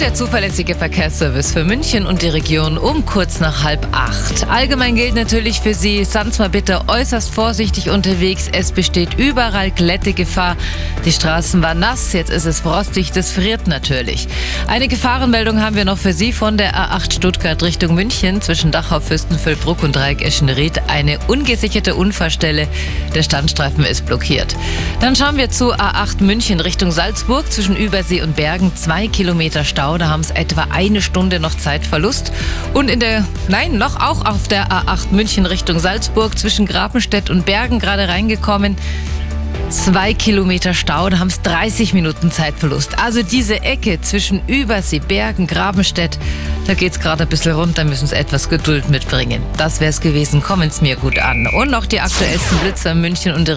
der zuverlässige Verkehrsservice für München und die Region um kurz nach halb acht. Allgemein gilt natürlich für Sie, seien mal bitte äußerst vorsichtig unterwegs. Es besteht überall Glättegefahr. Die Straßen waren nass, jetzt ist es frostig, das friert natürlich. Eine Gefahrenmeldung haben wir noch für Sie von der A8 Stuttgart Richtung München zwischen Dachau, Fürstenfeldbruck und Dreieck Eschenried. Eine ungesicherte Unfallstelle. Der Standstreifen ist blockiert. Dann schauen wir zu A8 München Richtung Salzburg zwischen Übersee und Bergen. Zwei Kilometer Stau, da haben es etwa eine Stunde noch Zeitverlust. Und in der, nein, noch auch auf der A8 München Richtung Salzburg zwischen Grabenstedt und Bergen gerade reingekommen. Zwei Kilometer Stau, da haben es 30 Minuten Zeitverlust. Also diese Ecke zwischen Übersee, Bergen, Grabenstedt, da geht es gerade ein bisschen runter, müssen es etwas Geduld mitbringen. Das wäre es gewesen, kommen es mir gut an. Und noch die aktuellsten Blitzer in München und der